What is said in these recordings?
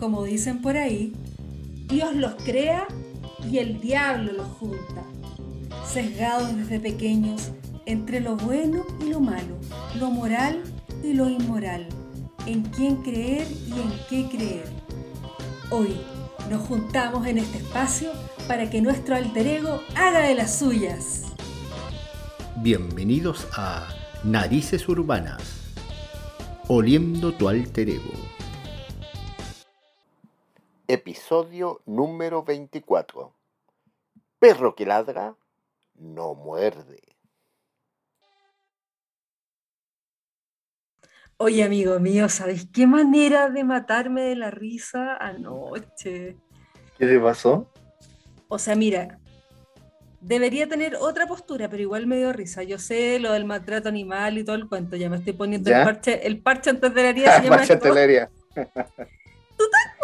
como dicen por ahí, Dios los crea y el diablo los junta. Sesgados desde pequeños entre lo bueno y lo malo, lo moral y lo inmoral, en quién creer y en qué creer. Hoy nos juntamos en este espacio para que nuestro alter ego haga de las suyas. Bienvenidos a Narices Urbanas, oliendo tu alter ego. Episodio número 24. Perro que ladra, no muerde. Oye, amigo mío, ¿sabes qué manera de matarme de la risa anoche? ¿Qué te pasó? O sea, mira, debería tener otra postura, pero igual me dio risa. Yo sé lo del maltrato animal y todo el cuento, ya me estoy poniendo el parche, el parche antes de la herida. Se llama parche antes de la herida.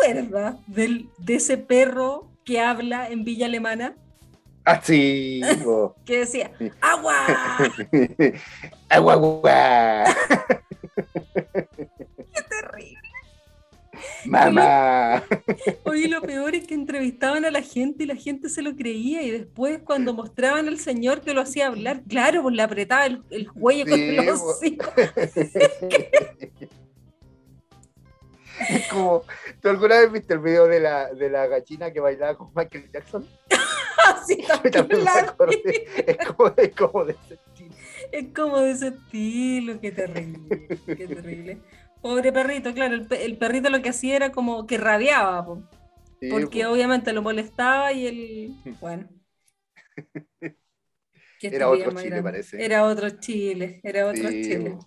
¿Tú te acuerdas del, de ese perro que habla en Villa Alemana? Ah, sí. que decía, ¡agua! ¡Agua, agua! ¡Qué terrible! ¡Mamá! Oye, lo peor es que entrevistaban a la gente y la gente se lo creía y después cuando mostraban al señor que lo hacía hablar, claro, pues le apretaba el, el cuello con los hocico. Es como, ¿tú alguna vez viste el video de la, de la gallina que bailaba con Michael Jackson? sí, también es, como, es como de ese estilo. Es como de ese estilo, qué terrible, qué terrible. Pobre perrito, claro, el, perrito lo que hacía era como que rabiaba, porque obviamente lo molestaba y él, bueno. Era otro Chile, parece. Era otro Chile, era otro Chile.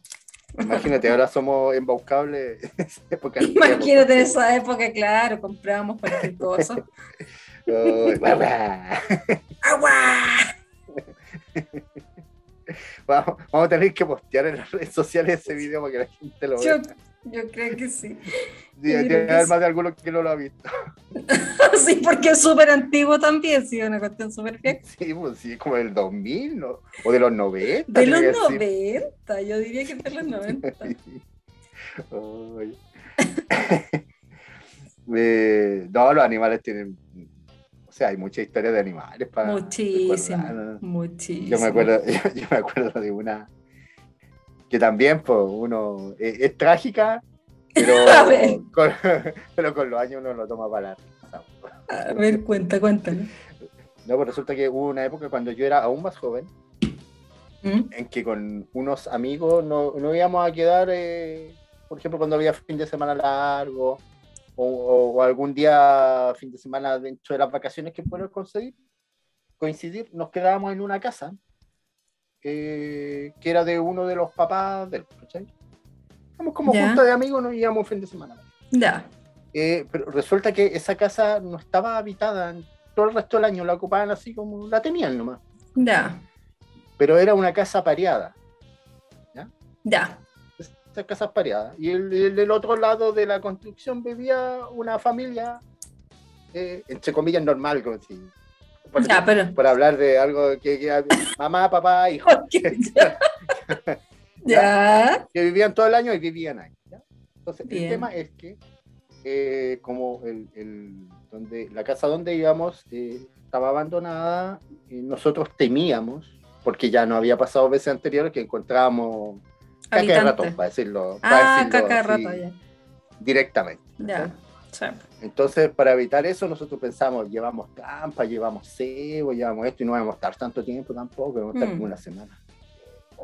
Imagínate, ahora somos embaucables. Imagínate en esa época, claro, comprábamos cualquier cosa. ¡Agua! Vamos, vamos, a tener que postear en las redes sociales ese video para que la gente lo vea. Yo, creo que sí. Tiene que haber más de alguno que no lo ha visto. sí, porque es súper antiguo también, sí, una cuestión súper bien. Sí, pues sí, como del 2000, ¿no? O de los 90. De los 90, yo diría que de los 90. eh, no, los animales tienen o sea, hay mucha historia de animales para. Muchísimo, muchísimo. Yo me, acuerdo, yo, me acuerdo de una que también, pues, uno eh, es, trágica, pero con, pero con los años uno lo toma para la A ver, cuenta, cuéntalo. No, pues resulta que hubo una época cuando yo era aún más joven, ¿Mm? en que con unos amigos no, no íbamos a quedar, eh, por ejemplo, cuando había fin de semana largo, o, algún día, fin de semana dentro de las vacaciones que puedo coincidir, coincidir, nos quedábamos en una casa que era de uno de los papás del, ¿cachai? Estamos como junta de amigos, nos íbamos fin de semana. Ya. Eh, pero resulta que esa casa no estaba habitada todo el resto del año, la ocupaban así como la tenían nomás. Ya. Pero era una casa pareada. ¿Ya? Ya casas pareadas. Y el, del otro lado de la construcción vivía una familia, eh, entre comillas, normal, como si, por, hablar de algo que, mamá, papá, hijo. ya. Que vivían todo el año y vivían ahí. Entonces, el tema es que, eh, como el, donde, la casa donde íbamos eh, estaba abandonada, y nosotros temíamos, porque ya no había pasado veces anteriores que encontrábamos caca de ratón, para decirlo. Ah, caca de ratón, ya. Directamente. Ya, Entonces, para evitar eso, nosotros pensamos, llevamos trampa, llevamos cebo, llevamos esto, y no vamos a estar tanto tiempo tampoco, vamos a estar como mm. una semana.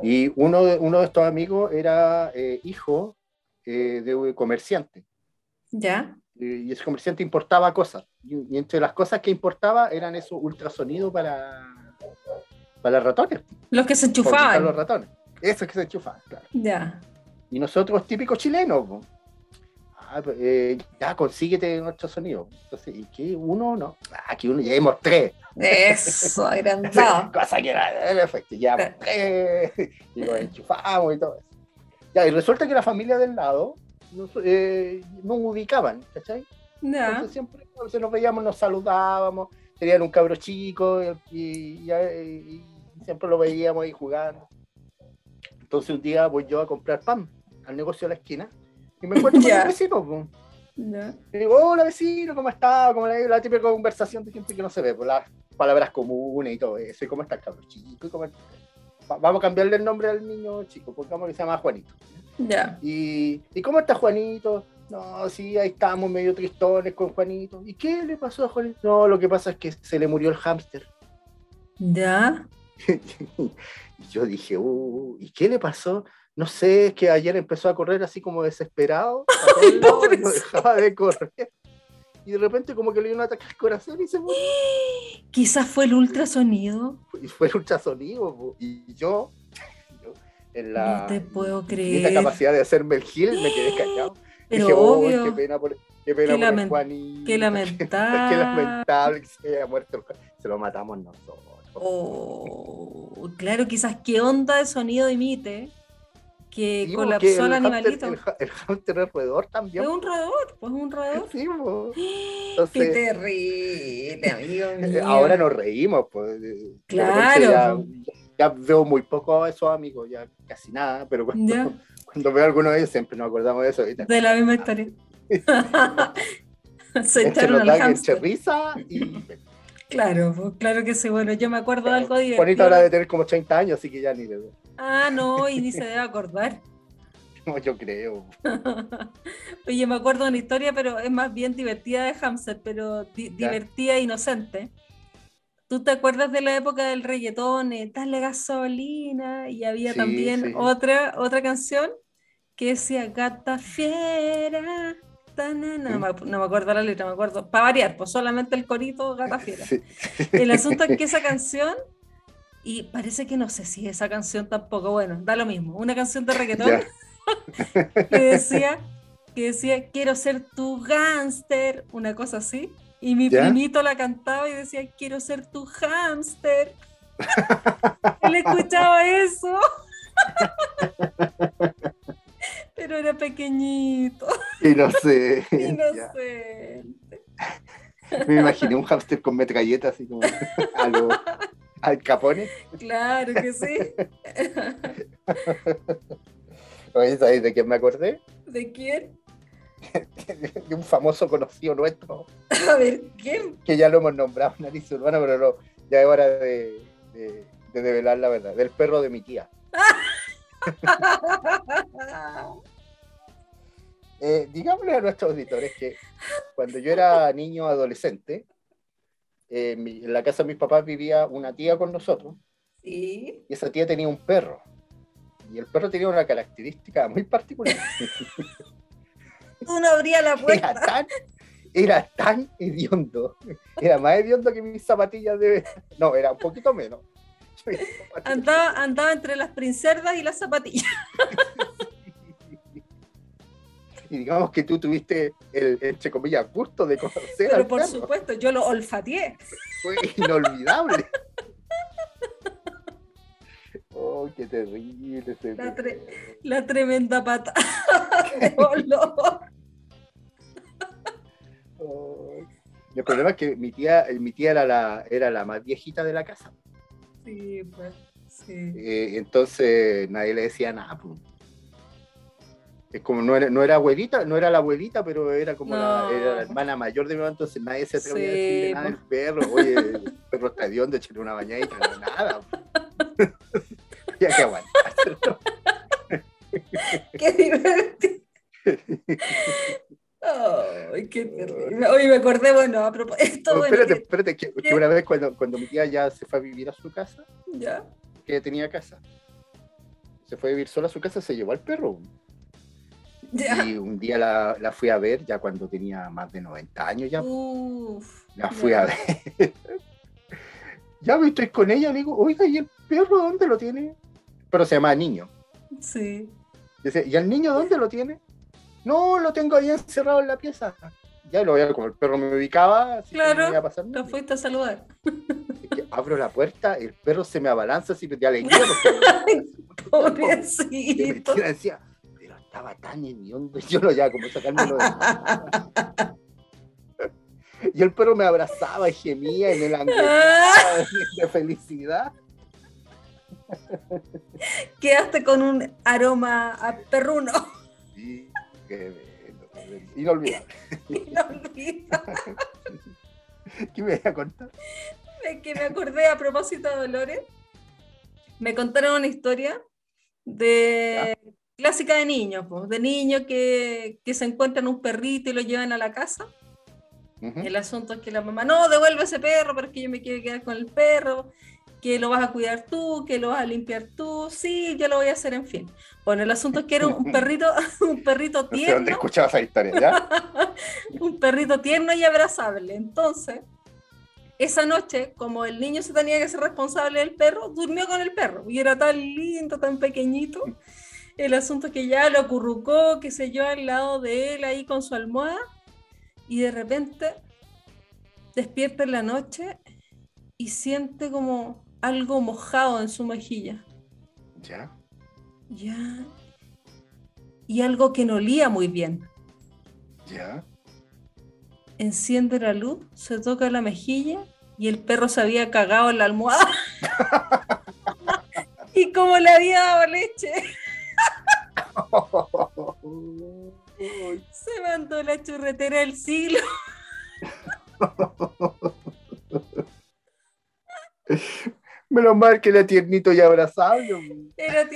Y uno de, uno de estos amigos era eh, hijo eh, de un comerciante. ¿Ya? Y, ese comerciante importaba cosas. Y, entre las cosas que importaba eran esos ultrasonidos para, para ratones. Los que se enchufaban. Los ratones. Eso es que se enchufa, claro. Ya. Y nosotros, típicos chilenos, ah, pues, eh, ya consíguete nuestro sonido. Entonces, ¿y qué? ¿Uno? No. Aquí uno llevemos tres. Eso, agrandado. Cosa que era perfecto. Ya tres. Y lo enchufamos y todo eso. Ya, y resulta que la familia del lado nos, eh, nos ubicaban, ¿cachai? Ya. Entonces siempre entonces nos veíamos, nos saludábamos, tenían un cabro chico y, y siempre lo veíamos ahí jugando. Entonces un día voy yo a comprar pan al negocio de la esquina y me encuentro con un vecino. Y digo, hola vecino, ¿cómo está? ¿Cómo la, la típica conversación de gente que no se ve, pues las palabras comunes y todo eso. ¿Y cómo está el cabrón chico? cómo Vamos a cambiarle el nombre al niño chico, pongamos que se llama Juanito. Ya. Y, ¿Y cómo está Juanito? No, sí, ahí estamos medio tristones con Juanito. ¿Y qué le pasó a Juanito? No, lo que pasa es que se le murió el hámster. ¿Ya? y yo dije, uh, ¿y qué le pasó? No sé, es que ayer empezó a correr así como desesperado. no dejaba de correr. Y de repente como que le dio un ataque al corazón y se murió. Quizás fue el ultrasonido. Y fue el ultrasonido. Y yo, en la no te puedo creer. capacidad de hacerme el gil, me quedé callado. Pero dije, obvio. qué pena por, qué pena qué por Juanito. Qué lamentable. qué lamentable que se haya muerto. Se lo matamos nosotros. Oh, claro, quizás qué onda de sonido emite que colapsó el, animalito. el, el hámster es roedor también. Es un roedor, pues un roedor. Sí, pues. Qué terrible, amigo mío. Ahora nos reímos, pues. Claro. Ya, ya, veo muy poco a esos amigos, ya casi nada, pero cuando, cuando veo a alguno de ellos siempre nos acordamos de eso. De la misma historia. Se echaron al hámster. risa y Claro, pues, claro que sí. Bueno, yo me acuerdo de algo divertido. Juanito ahora de tener como 30 años, así que ya ni de Ah, no, y ni se debe acordar. No, yo creo. Oye, me acuerdo de una historia, pero es más bien divertida de Hamster, pero divertida e inocente. ¿Tú te acuerdas de la época del reggaetón, eh, Dale gasolina? Y había también Otra, otra canción que decía Gata Fiera, no, me acuerdo la letra, me acuerdo. Para variar, pues solamente el corito Gata Fiera. El asunto es que esa canción, y parece que no sé si esa canción tampoco, bueno, da lo mismo. Una canción de reggaetón que decía, que decía, quiero ser tu gánster, una cosa así. Y mi primito la cantaba y decía, quiero ser tu hámster. Él escuchaba eso. Pero era pequeñito. Inocente. Inocente. Me imaginé un hámster con metralletas así como al capone. Claro que sí. Oye, ¿sabes de quién me acordé? ¿De quién? De un famoso conocido nuestro. A ver, ¿quién? Que ya lo hemos nombrado, Nariz Urbana, pero no, ya es hora de, de, de develar la verdad. Del perro de mi tía. Eh, digámosle a nuestros auditores que cuando yo era niño adolescente, eh, en la casa de mis papás vivía una tía con nosotros. Y esa tía tenía un perro. Y el perro tenía una característica muy particular. Uno abría la puerta. Era tan, era tan hediondo. Era más hediondo que mis zapatillas de. No, era un poquito menos. Andaba, andaba entre las princerdas y las zapatillas. y digamos que tú tuviste el, entre comillas, gusto de conocer Pero por supuesto, yo lo olfateé. Fue inolvidable. oh, qué terrible. La, la, tremenda pata de olor. el problema es que mi tía, mi tía era, la, era la más viejita de la casa. Sí, pues, sí. Eh, entonces nadie le decía nada. Pues. Es como no era, no era abuelita, no era la abuelita, pero era como la, era la, hermana mayor de mi mamá, entonces nadie se atrevía sí, a decirle nada al perro. Oye, el perro está de onda, echarle una bañadita, no nada. ya que aguantar. Qué divertido. Ay, qué terrible. Oye, me acordé, bueno, a propósito. Oh, espérate, espérate, que, que, una vez cuando, cuando mi tía ya se fue a vivir a su casa, ¿Ya? que tenía casa, se fue a vivir sola a su casa, se llevó al perro. ¿Ya? Y un día la, la, fui a ver, ya cuando tenía más de 90 años ya. Uf, la fui ya. a ver. ya me estoy con ella, le digo, oiga, ¿y el perro dónde lo tiene? Pero se llama Niño. Sí. Dice, ¿y el niño dónde lo tiene? No, lo tengo ahí encerrado en la pieza. Ya lo veía como el perro me ubicaba. Así claro, no iba a pasar lo fuiste a saludar. abro la puerta, el perro se me abalanza así de alegría. Pobrecito. Y decía, pero estaba tan hediondo. Yo lo ya como sacármelo de... Y el perro me abrazaba y gemía y me langueteaba de felicidad. Quedaste con un aroma a perruno. Qué bueno, Inolvidable. Inolvidable. ¿Qué me voy a contar? Es que me acordé a propósito de Dolores. Me contaron una historia de clásica de niños, de niños que, que, se encuentran un perrito y lo llevan a la casa. El asunto es que la mamá, no, devuelve ese perro, pero es que yo me quiero quedar con el perro, que lo vas a cuidar tú, que lo vas a limpiar tú, sí, yo lo voy a hacer, en fin. Bueno, el asunto es que era un perrito, un perrito tierno. ¿Dónde escuchabas esa historia, ya? un perrito tierno y abrazable. Entonces, esa noche, como el niño se tenía que ser responsable del perro, durmió con el perro. Y era tan lindo, tan pequeñito. El asunto es que ya lo acurrucó, qué sé yo, al lado de él ahí con su almohada. Y de repente despierta en la noche y siente como algo mojado en su mejilla. ¿Ya? Ya. Y algo que no olía muy bien. ¿Ya? Enciende la luz, se toca la mejilla y el perro se había cagado en la almohada. y como le había dado leche. se mandó la churretera del siglo. Menos mal que era tiernito y abrazable. Era,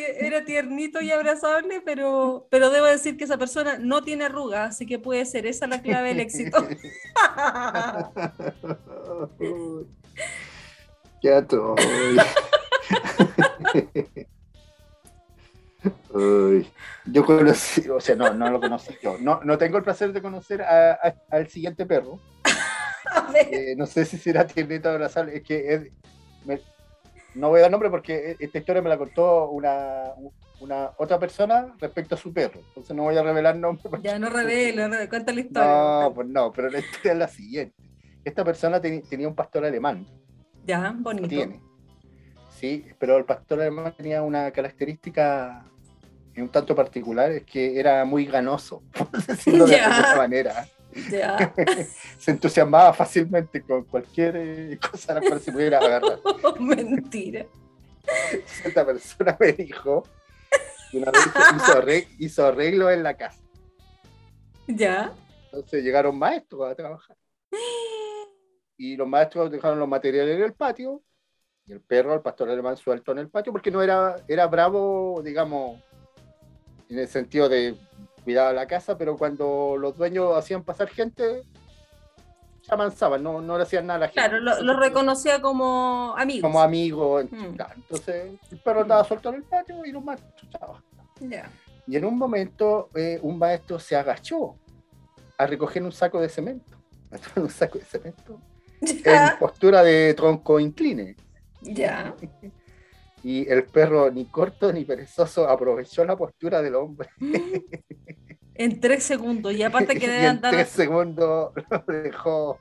tiernito y abrazable, pero, pero debo decir que esa persona no tiene arrugas, así que puede ser esa la clave del éxito. Qué atroz. yo conocí, o sea, no, no lo conocí yo. No, no tengo el placer de conocer al siguiente perro. Eh, no sé si será tiernito o abrazable. Es que es, no voy a dar nombre porque esta historia me la contó una, una otra persona respecto a su perro. Entonces no voy a revelar nombre. Ya no revelo, no, cuenta la historia. No, pues no, pero la historia es la siguiente. Esta persona tenía un pastor alemán. Ya, bonito. Tiene. Sí, pero el pastor alemán tenía una característica un tanto particular, es que era muy ganoso, por decirlo de alguna manera. se entusiasmaba fácilmente con cualquier eh, cosa a la cual se pudiera agarrar. Mentira. Esta persona me dijo que una vez hizo, arreglo, en la casa. Ya. Entonces llegaron maestros a trabajar. Y los maestros dejaron los materiales en el patio. Y el perro, el pastor alemán, suelto en el patio, porque no era, era bravo, digamos, en el sentido de cuidaba la casa, pero cuando los dueños hacían pasar gente, se avanzaban, no, no le hacían nada a la gente. Claro, lo, reconocía como amigo. Como amigo, mm. entonces el perro estaba suelto en el patio y los maestros Y en un momento eh, un maestro se agachó a recoger un saco de cemento, un saco de cemento, en postura de tronco incline. Ya. Y el perro, ni corto ni perezoso, aprovechó la postura del hombre. En tres segundos, y aparte que debe andar. En tres segundos lo dejó.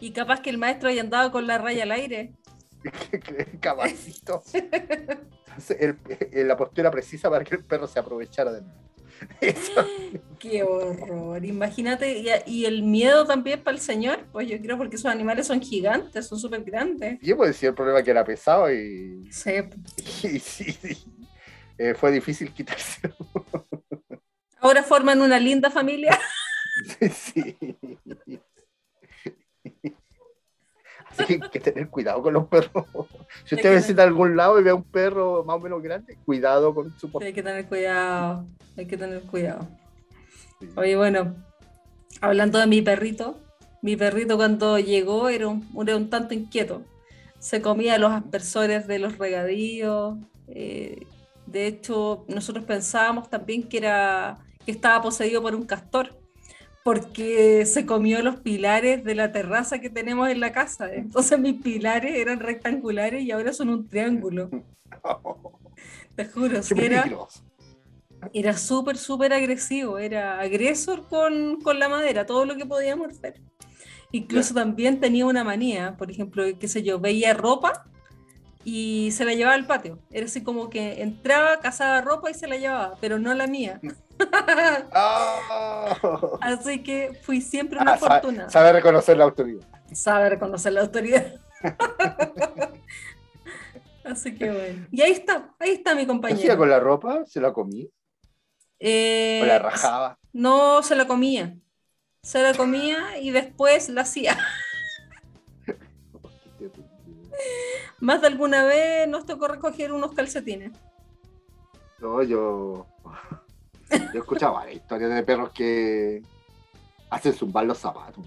Y capaz que el maestro haya andado con la raya al aire. Capacito. Entonces, la postura precisa para que el perro se aprovechara de Qué horror. Imagínate, y, el miedo también para el señor, pues yo creo porque esos animales son gigantes, son súper grandes. Yo puedo decir el problema que era pesado y. Sí. Y, sí, eh, fue difícil quitárselo. Ahora forman una linda familia. sí. Así que hay que tener cuidado con los perros. Si usted visita algún lado y ve a un perro más o menos grande, cuidado con su Hay que tener cuidado, hay que tener cuidado. Oye, bueno, hablando de mi perrito, mi perrito cuando llegó era un, era un tanto inquieto. Se comía los aspersores de los regadíos. Eh, de hecho, nosotros pensábamos también que era que estaba poseído por un castor porque se comió los pilares de la terraza que tenemos en la casa. Entonces mis pilares eran rectangulares y ahora son un triángulo. Te juro, era, era súper, súper agresivo, era agresor con, la madera, todo lo que podía morder. Incluso también tenía una manía, por ejemplo, qué sé yo, veía ropa y se la llevaba al patio. Era así como que entraba, cazaba ropa y se la llevaba, pero no la mía. Oh. Así que fui siempre una ah, fortuna. Sabe, reconocer la autoridad. Sabe reconocer la autoridad. Así que bueno. Y ahí está, ahí está mi compañero. ¿Qué hacía con la ropa? ¿Se la comí? Eh, ¿O la rajaba? No, se la comía. Se la comía y después la hacía. Más de alguna vez nos tocó recoger unos calcetines. No, yo. Yo escuchaba historias de perros que hacen zumbar los zapatos.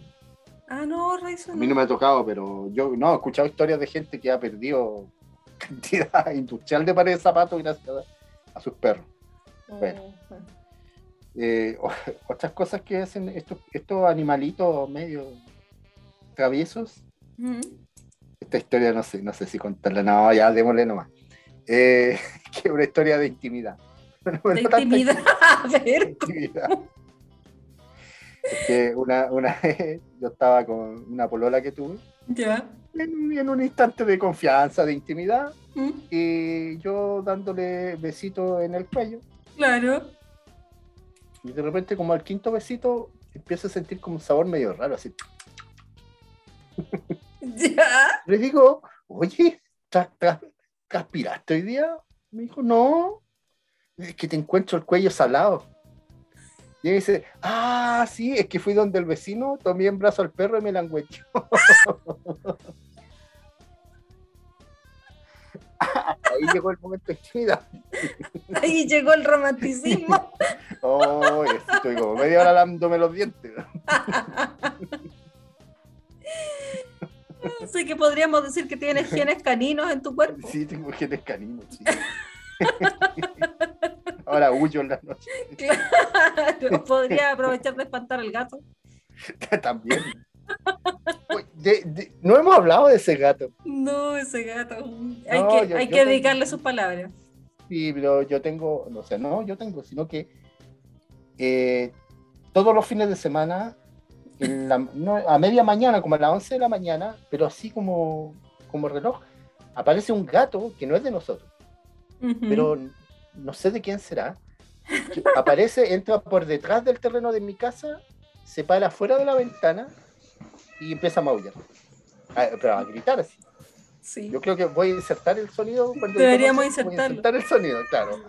Ah, no, Raizo. A mí no me ha tocado, pero yo no he escuchado historias de gente que ha perdido cantidad industrial de pares de zapatos gracias a, sus perros. Oh, bueno. Eh, otras cosas que hacen estos, estos animalitos medio traviesos. Esta historia no sé, no sé si contarla. No, ya démosle nomás. Eh, que una historia de intimidad. de intimidad. A ver. Intimidad. Es que una, una vez yo estaba con una polola que tuve. Ya. En, un instante de confianza, de intimidad. ¿Mm? Y yo dándole besitos en el cuello. Claro. Y de repente, como al quinto besito, empiezo a sentir como un sabor medio raro, así. ¿Ya? Le digo, oye, ¿transpiraste hoy día? Me dijo, no, es que te encuentro el cuello salado. Y ella dice, ah, sí, es que fui donde el vecino, tomé en brazo al perro y me langüecho. Ahí llegó el momento de intimidad. Ahí llegó el romanticismo. oh, estoy como media hora dándome los dientes. Así que podríamos decir que tienes genes caninos en tu cuerpo. Sí, tengo genes caninos, sí. Ahora huyo en las noches. Claro, podría aprovechar de espantar al gato. También. no hemos hablado de ese gato. No, ese gato. Hay que, hay que dedicarle sus palabras. Sí, pero yo tengo, no sé, no, yo tengo, sino que eh, todos los fines de semana, a media mañana, como a las 11 de la mañana, pero así como, como reloj, aparece un gato que no es de nosotros, pero no sé de quién será. aparece, entra por detrás del terreno de mi casa, se para fuera de la ventana y empieza a maullar. pero a gritar así. Sí. Yo creo que voy a insertar el sonido. Deberíamos insertarlo. insertar el sonido, claro.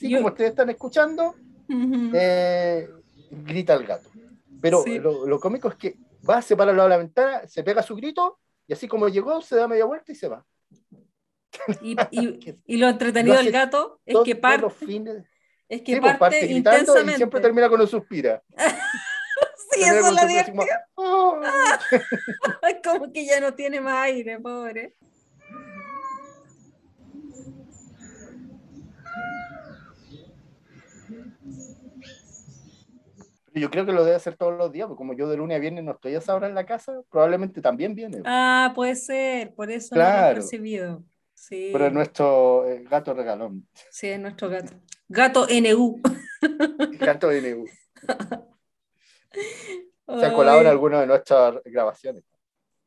Así como ustedes están escuchando, eh, grita el gato. Pero lo, cómico es que va, se para al lado de la ventana, se pega su grito y así como llegó, se da media vuelta y se va. Y, y, lo entretenido del gato es que parte. es que pues, parte, intensamente. y siempre termina con un suspira. sí, eso es la divertida. Como... como que ya no tiene más aire, pobre. Yo creo que lo debe hacer todos los días, porque como yo de lunes a viernes no estoy a esa hora en la casa, probablemente también viene. Ah, puede ser, por eso no lo he recibido. Sí. Pero es nuestro eh, gato regalón. Sí, es nuestro gato. Gato NU. gato NU. Se ha colado en alguna de nuestras grabaciones.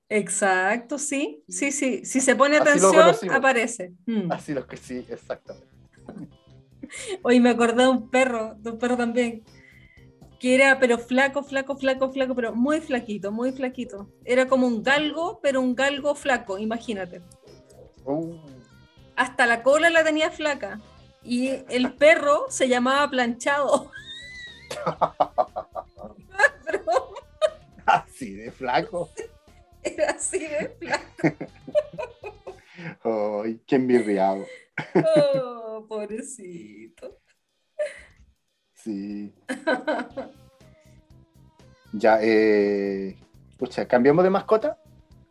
Exacto, sí, sí, sí. Si se pone atención, aparece. Mm. Así lo que sí, exactamente. Hoy me acordé de un perro, de un perro también, que era pero flaco, flaco, flaco, flaco, pero muy flaquito, muy flaquito. Era como un galgo, pero un galgo flaco, imagínate. Uh. Hasta la cola la tenía flaca. Y el perro se llamaba planchado. así de flaco. Era así de flaco. Ay, qué envirriado. oh, pobrecito. Sí. ya, eh. Pucha, ¿cambiamos de mascota?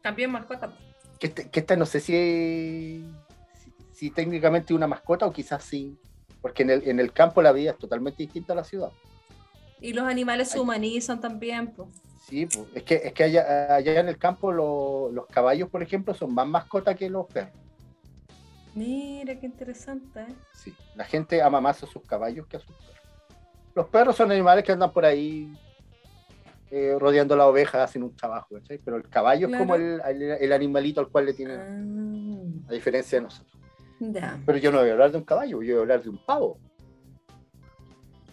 Cambiamos mascota. Que, este, que esta no sé si, si, técnicamente una mascota o quizás sí. Porque en el, en el campo la vida es totalmente distinta a la ciudad. Y los animales se humanizan también, pues. Sí, pues. Es que, es que allá, allá en el campo los caballos, por ejemplo, son más mascotas que los perros. Mira, qué interesante. ¿eh? Sí, la gente ama más a sus caballos que a sus perros los perros son animales que andan por ahí eh, rodeando la oveja, hacen un trabajo, pero el caballo es como el, animalito al cual le tienen, ah. a diferencia de nosotros. Pero yo no voy a hablar de un caballo, yo voy a hablar de un pavo.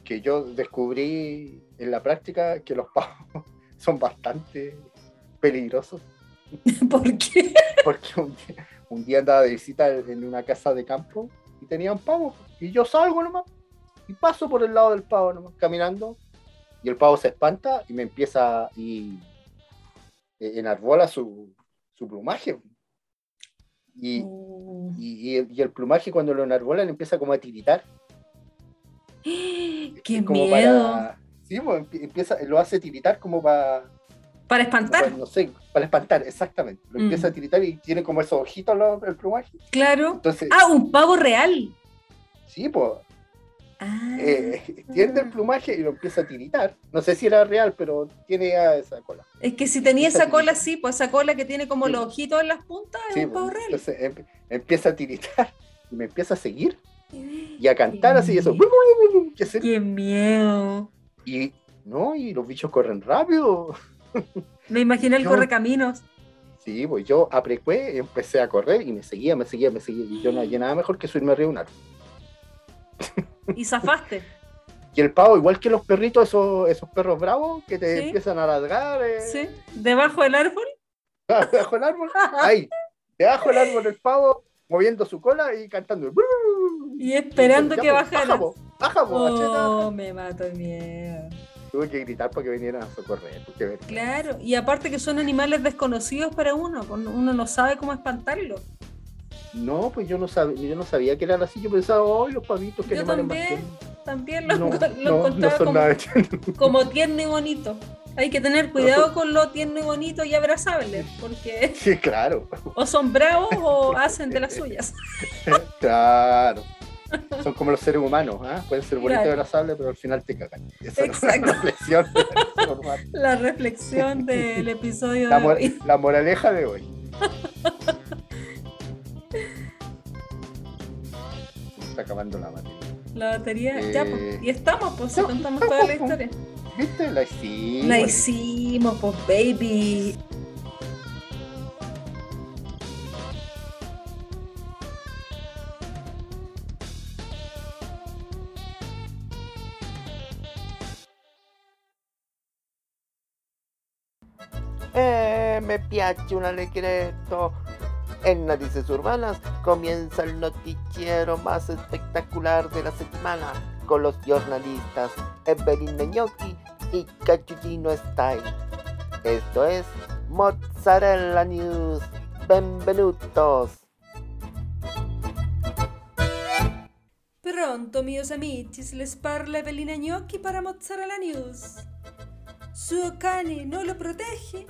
Que yo descubrí en la práctica que los pavos son bastante peligrosos. ¿Por qué? Porque un día, andaba de visita en una casa de campo y tenía un pavo. Y yo salgo nomás y paso por el lado del pavo nomás, caminando. Y el pavo se espanta y me empieza y e, enarbola su, su plumaje. Y, oh. y, el plumaje cuando lo enarbola le empieza como a tiritar. ¡Qué miedo! sí, pues, empieza, lo hace tiritar como para para espantar. no sé, para espantar, exactamente. Lo empieza a mm. tiritar y tiene como esos ojitos el plumaje. Claro. Entonces, ah, un pavo real. Sí, pues. Ah. Eh, tiene el plumaje y lo empieza a tiritar. No sé si era real, pero tiene esa cola. Es que si tenía esa cola, sí, pues esa cola que tiene como los ojitos en las puntas, es un pavo real. Entonces em, empieza a tiritar y me empieza a seguir y a cantar así, eso. ¡Qué miedo! Y no, y los bichos corren rápido. Me imaginé el correcaminos. Sí, pues yo aprecué, empecé a correr y me seguía, me seguía, me seguía. Y yo no había nada mejor que subirme arriba de un árbol. ¿Y zafaste? y el pavo, igual que los perritos, esos, esos perros bravos que te empiezan a ladrar. Eh. Sí, debajo del árbol. debajo del árbol. Ahí, debajo del árbol el pavo, moviendo su cola y cantando. Y esperando que bajara. Baja, baja, oh, me mato el miedo. Tuve que gritar para que vinieran a socorrer. Claro, y aparte que son animales desconocidos para uno, uno no sabe cómo espantarlos. No, pues yo no sabía, yo no sabía que eran así, yo pensaba, ¡ay, los pavitos que Yo también, también los, no, encontraba como, tierno y bonito. Hay que tener cuidado con lo tierno y bonito y abrazable, porque sí, claro. o son bravos o hacen de las suyas. claro. Son como los seres humanos, ¿ah? pueden ser bonitos y abrazables, pero al final te cagan. Esa Exacto. la reflexión. la reflexión del episodio la, de hoy. La moraleja de hoy. Se está acabando la batería. La batería, ya, pues. Y estamos, pues, contamos toda la historia. ¿Viste? La hicimos. La hicimos, pues, baby. Eh, me piace un alegreto. En Narices Urbanas comienza el noticiero más espectacular de la semana con los jornalistas Evelyn Meñoki y Cachuchino Style. Esto es Mozzarella News. Benvenutos. Pronto, mios amici, les parla Evelina Gnocchi para Mozzarella News. Su cane no lo protege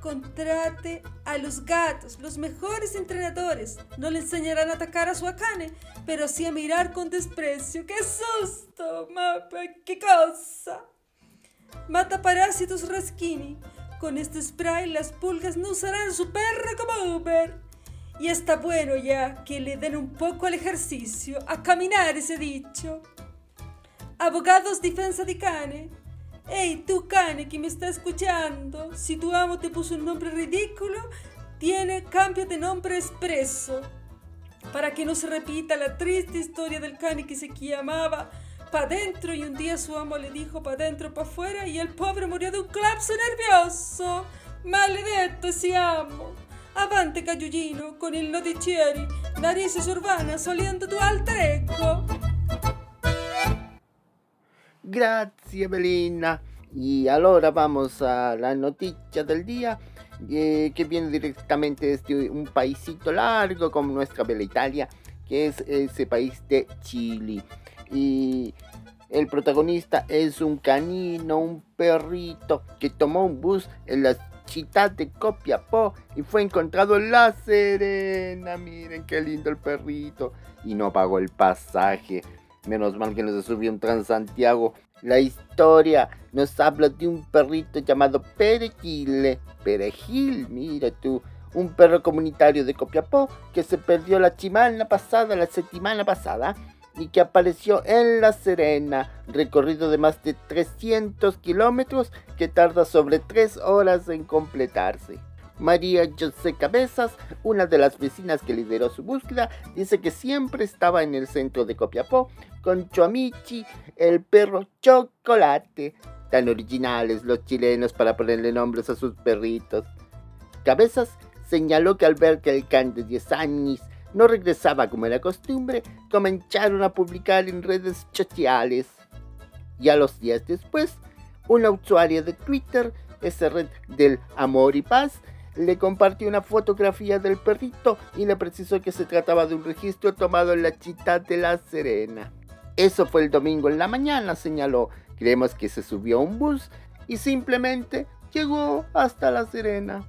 contrate a los gatos, los mejores entrenadores. No le enseñarán a atacar a su acane, pero sí a mirar con desprecio. ¡Qué susto! ¡Mapa! ¡Qué cosa! Mata parásitos Raskini. Con este spray las pulgas no usarán su perro como Uber. Y está bueno ya que le den un poco al ejercicio, a caminar ese dicho. Abogados Defensa de Cane Hey, tú cane que me está escuchando, si tu amo te puso un nombre ridículo, tiene cambio de nombre expreso. Para que no se repita la triste historia del cane que se llamaba pa' dentro y un día su amo le dijo pa' dentro, pa' afuera y el pobre murió de un colapso nervioso. Maledetto ese amo. Avante Cayullino con il noticieri, narices urbanas oliendo tu alter ego. Gracias, Belina. Y ahora vamos a la noticia del día, eh, que viene directamente desde un paísito largo como nuestra bella Italia, que es ese país de Chile. Y el protagonista es un canino, un perrito, que tomó un bus en la ciudad de Copiapó y fue encontrado en La Serena. Miren qué lindo el perrito. Y no pagó el pasaje. Menos mal que no se subió un Transantiago. La historia nos habla de un perrito llamado Perejil. Perejil, mira tú. Un perro comunitario de Copiapó que se perdió la chimana pasada, la semana pasada, y que apareció en La Serena, recorrido de más de 300 kilómetros que tarda sobre 3 horas en completarse. María José Cabezas, una de las vecinas que lideró su búsqueda, dice que siempre estaba en el centro de Copiapó con Choamichi, el perro chocolate. Tan originales los chilenos para ponerle nombres a sus perritos. Cabezas señaló que al ver que el can de 10 años no regresaba como era costumbre, comenzaron a publicar en redes sociales. Y a los días después, una usuaria de Twitter, esa red del amor y paz, le compartió una fotografía del perrito y le precisó que se trataba de un registro tomado en la chita de La Serena. Eso fue el domingo en la mañana, señaló. Creemos que se subió a un bus y simplemente llegó hasta La Serena.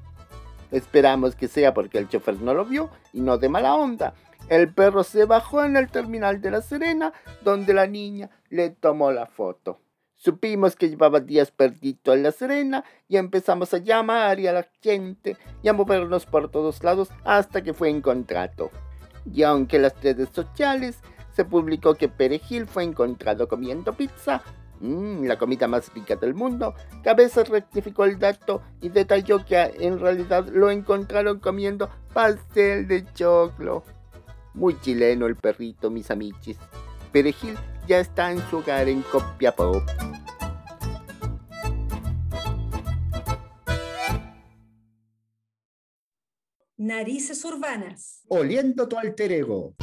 Esperamos que sea porque el chofer no lo vio y no de mala onda. El perro se bajó en el terminal de La Serena, donde la niña le tomó la foto. Supimos que llevaba días perdido en La Serena y empezamos a llamar y a la gente y a movernos por todos lados hasta que fue encontrado. Y aunque las redes sociales se publicó que Perejil fue encontrado comiendo pizza, mmm, la comida más rica del mundo, Cabeza rectificó el dato y detalló que en realidad lo encontraron comiendo pastel de choclo. Muy chileno el perrito, mis amichis. Perejil ya está en su hogar en Copiapó. Narices urbanas. Oliendo tu alter ego.